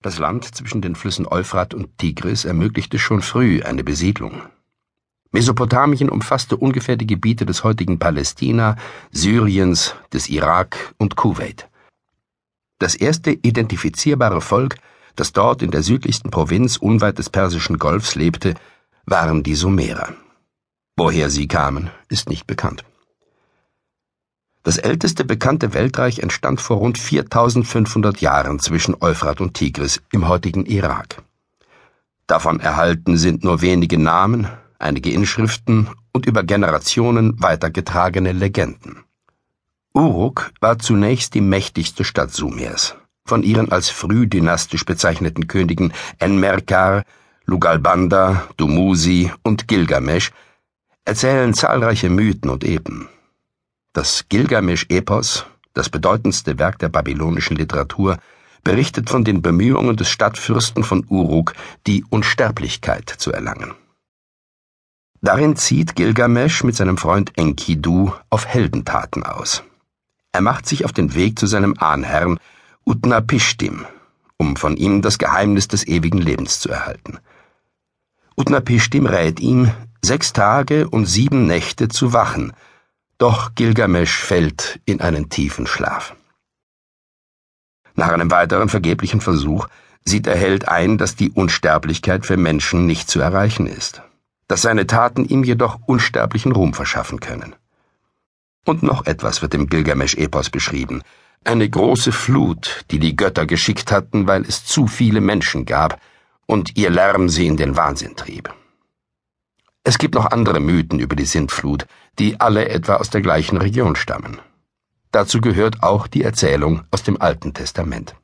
Das Land zwischen den Flüssen Euphrat und Tigris ermöglichte schon früh eine Besiedlung. Mesopotamien umfasste ungefähr die Gebiete des heutigen Palästina, Syriens, des Irak und Kuwait. Das erste identifizierbare Volk, das dort in der südlichsten Provinz unweit des Persischen Golfs lebte, waren die Sumerer. Woher sie kamen, ist nicht bekannt. Das älteste bekannte Weltreich entstand vor rund 4500 Jahren zwischen Euphrat und Tigris im heutigen Irak. Davon erhalten sind nur wenige Namen, einige Inschriften und über Generationen weitergetragene Legenden. Uruk war zunächst die mächtigste Stadt Sumers. Von ihren als frühdynastisch bezeichneten Königen Enmerkar, Lugalbanda, Dumuzi und Gilgamesch erzählen zahlreiche Mythen und Epen. Das Gilgamesch-Epos, das bedeutendste Werk der babylonischen Literatur, berichtet von den Bemühungen des Stadtfürsten von Uruk, die Unsterblichkeit zu erlangen. Darin zieht Gilgamesch mit seinem Freund Enkidu auf Heldentaten aus. Er macht sich auf den Weg zu seinem Ahnherrn Utnapishtim, um von ihm das Geheimnis des ewigen Lebens zu erhalten. Utnapishtim rät ihm, sechs Tage und sieben Nächte zu wachen, doch Gilgamesch fällt in einen tiefen Schlaf. Nach einem weiteren vergeblichen Versuch sieht der Held ein, dass die Unsterblichkeit für Menschen nicht zu erreichen ist, dass seine Taten ihm jedoch unsterblichen Ruhm verschaffen können. Und noch etwas wird im Gilgamesch-Epos beschrieben, eine große Flut, die die Götter geschickt hatten, weil es zu viele Menschen gab und ihr Lärm sie in den Wahnsinn trieb. Es gibt noch andere Mythen über die Sintflut, die alle etwa aus der gleichen Region stammen. Dazu gehört auch die Erzählung aus dem Alten Testament.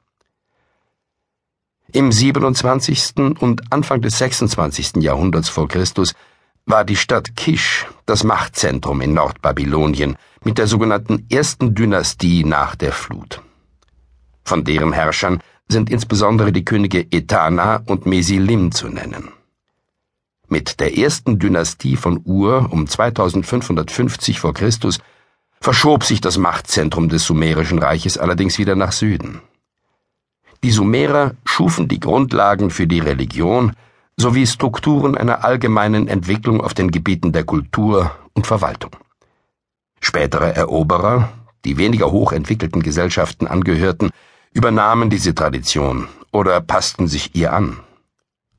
Im 27. und Anfang des 26. Jahrhunderts vor Christus war die Stadt Kisch das Machtzentrum in Nordbabylonien mit der sogenannten ersten Dynastie nach der Flut. Von deren Herrschern sind insbesondere die Könige Etana und Mesilim zu nennen. Mit der ersten Dynastie von Ur um 2550 vor Christus verschob sich das Machtzentrum des Sumerischen Reiches allerdings wieder nach Süden. Die Sumerer schufen die Grundlagen für die Religion sowie Strukturen einer allgemeinen Entwicklung auf den Gebieten der Kultur und Verwaltung. Spätere Eroberer, die weniger hochentwickelten Gesellschaften angehörten, übernahmen diese Tradition oder passten sich ihr an.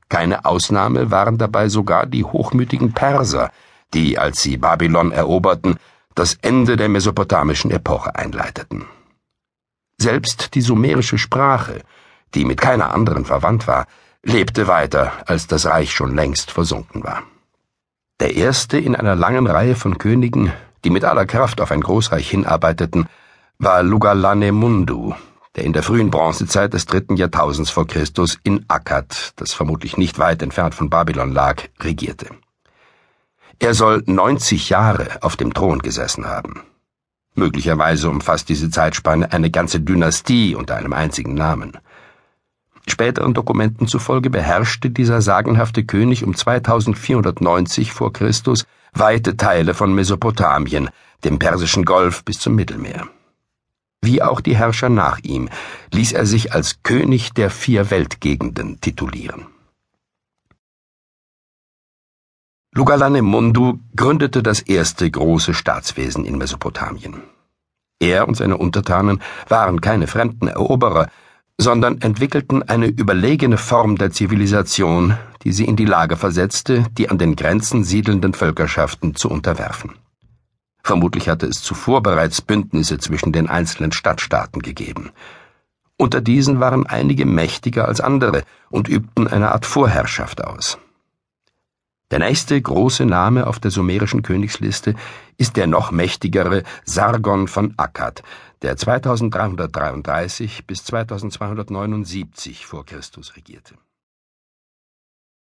Keine Ausnahme waren dabei sogar die hochmütigen Perser, die, als sie Babylon eroberten, das Ende der mesopotamischen Epoche einleiteten. Selbst die sumerische Sprache, die mit keiner anderen verwandt war, lebte weiter, als das Reich schon längst versunken war. Der erste in einer langen Reihe von Königen, die mit aller Kraft auf ein Großreich hinarbeiteten, war Lugalanemundu, der in der frühen Bronzezeit des dritten Jahrtausends vor Christus in Akkad, das vermutlich nicht weit entfernt von Babylon lag, regierte. Er soll 90 Jahre auf dem Thron gesessen haben. Möglicherweise umfasst diese Zeitspanne eine ganze Dynastie unter einem einzigen Namen. Späteren Dokumenten zufolge beherrschte dieser sagenhafte König um 2490 vor Christus weite Teile von Mesopotamien, dem Persischen Golf bis zum Mittelmeer wie auch die Herrscher nach ihm, ließ er sich als König der vier Weltgegenden titulieren. Lugalanemundu gründete das erste große Staatswesen in Mesopotamien. Er und seine Untertanen waren keine fremden Eroberer, sondern entwickelten eine überlegene Form der Zivilisation, die sie in die Lage versetzte, die an den Grenzen siedelnden Völkerschaften zu unterwerfen. Vermutlich hatte es zuvor bereits Bündnisse zwischen den einzelnen Stadtstaaten gegeben. Unter diesen waren einige mächtiger als andere und übten eine Art Vorherrschaft aus. Der nächste große Name auf der sumerischen Königsliste ist der noch mächtigere Sargon von Akkad, der 2333 bis 2279 vor Christus regierte